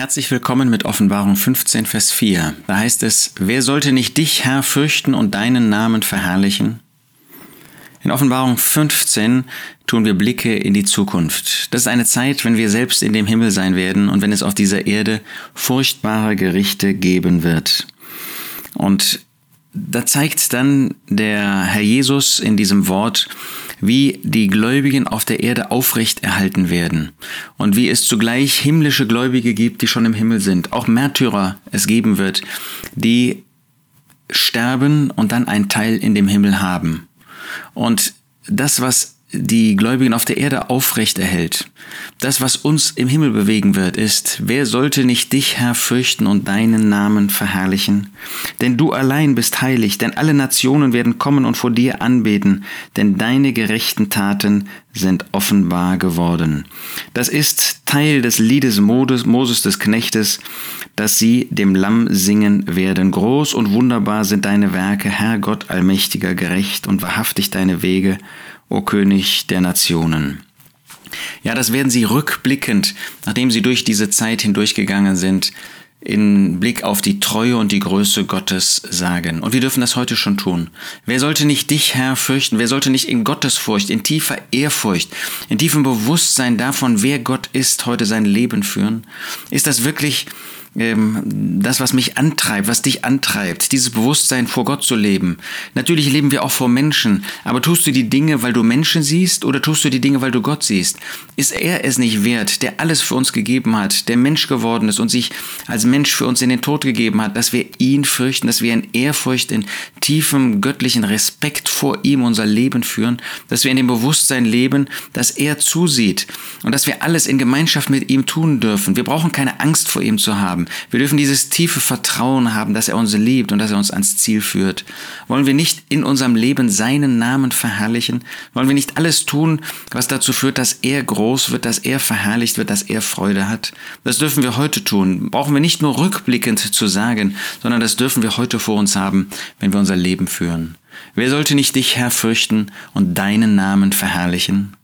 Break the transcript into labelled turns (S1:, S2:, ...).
S1: Herzlich willkommen mit Offenbarung 15, Vers 4. Da heißt es, wer sollte nicht dich, Herr, fürchten und deinen Namen verherrlichen? In Offenbarung 15 tun wir Blicke in die Zukunft. Das ist eine Zeit, wenn wir selbst in dem Himmel sein werden und wenn es auf dieser Erde furchtbare Gerichte geben wird. Und da zeigt dann der Herr Jesus in diesem Wort, wie die Gläubigen auf der Erde aufrecht erhalten werden und wie es zugleich himmlische Gläubige gibt, die schon im Himmel sind, auch Märtyrer es geben wird, die sterben und dann einen Teil in dem Himmel haben. Und das, was die Gläubigen auf der Erde aufrecht erhält. Das, was uns im Himmel bewegen wird, ist, wer sollte nicht dich, Herr, fürchten und deinen Namen verherrlichen? Denn du allein bist heilig, denn alle Nationen werden kommen und vor dir anbeten, denn deine gerechten Taten sind offenbar geworden. Das ist Teil des Liedes Moses des Knechtes, dass sie dem Lamm singen werden. Groß und wunderbar sind deine Werke, Herr Gott allmächtiger, gerecht und wahrhaftig deine Wege o König der Nationen. Ja, das werden sie rückblickend, nachdem sie durch diese Zeit hindurchgegangen sind, in Blick auf die Treue und die Größe Gottes sagen. Und wir dürfen das heute schon tun. Wer sollte nicht dich, Herr, fürchten? Wer sollte nicht in Gottesfurcht, in tiefer Ehrfurcht, in tiefem Bewusstsein davon, wer Gott ist, heute sein Leben führen? Ist das wirklich das, was mich antreibt, was dich antreibt, dieses Bewusstsein vor Gott zu leben. Natürlich leben wir auch vor Menschen, aber tust du die Dinge, weil du Menschen siehst oder tust du die Dinge, weil du Gott siehst? Ist er es nicht wert, der alles für uns gegeben hat, der Mensch geworden ist und sich als Mensch für uns in den Tod gegeben hat, dass wir ihn fürchten, dass wir in Ehrfurcht, in tiefem göttlichen Respekt vor ihm unser Leben führen, dass wir in dem Bewusstsein leben, dass er zusieht und dass wir alles in Gemeinschaft mit ihm tun dürfen. Wir brauchen keine Angst vor ihm zu haben haben. Wir dürfen dieses tiefe Vertrauen haben, dass er uns liebt und dass er uns ans Ziel führt. Wollen wir nicht in unserem Leben seinen Namen verherrlichen? Wollen wir nicht alles tun, was dazu führt, dass er groß wird, dass er verherrlicht wird, dass er Freude hat? Das dürfen wir heute tun. Brauchen wir nicht nur rückblickend zu sagen, sondern das dürfen wir heute vor uns haben, wenn wir unser Leben führen. Wer sollte nicht dich, Herr, fürchten und deinen Namen verherrlichen?